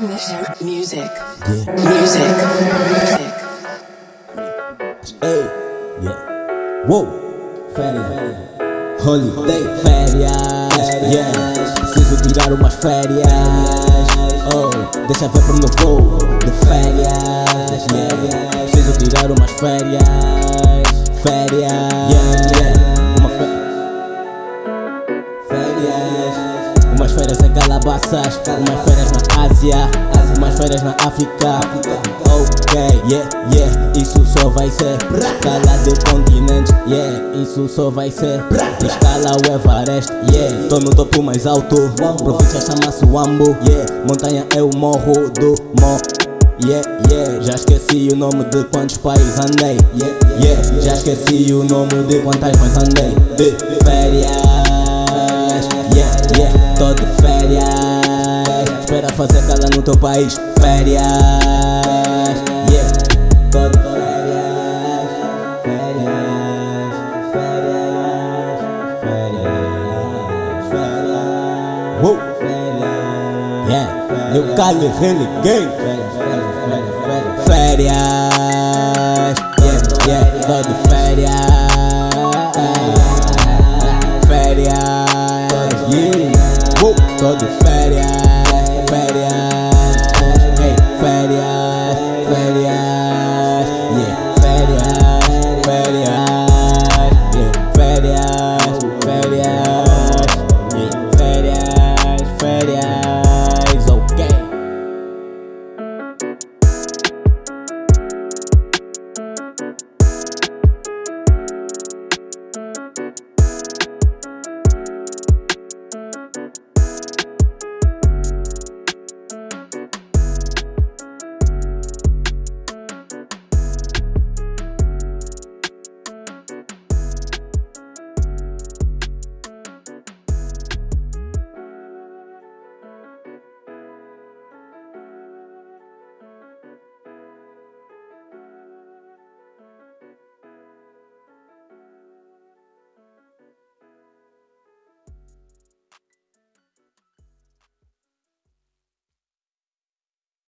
Music. Music. Music. Ei, yeah. Uou, férias, holiday, férias, yeah. Preciso tirar umas férias. Oh, deixa ver pro meu voo de férias, yeah. Preciso tirar umas férias, férias, yeah, yeah. Uma fe... férias, umas férias em Calabasas, umas férias na Ásia, umas férias na África. Ok, yeah, yeah, isso só vai ser escala de continente, yeah, isso só vai ser escala o Everest, yeah, tô no topo mais alto, província chama-se Wambo, yeah, montanha é o morro do Mo. Yeah, yeah, já esqueci o nome de quantos países andei. Yeah, yeah, já esqueci o nome de quantas mais andei. De férias, yeah, tô de férias. Espera fazer cala no teu país. Férias, yeah, tô de férias. Férias, férias, férias, férias. Whoa. Yeah, New Cali Really Gang. Férias, Tô de férias, férias.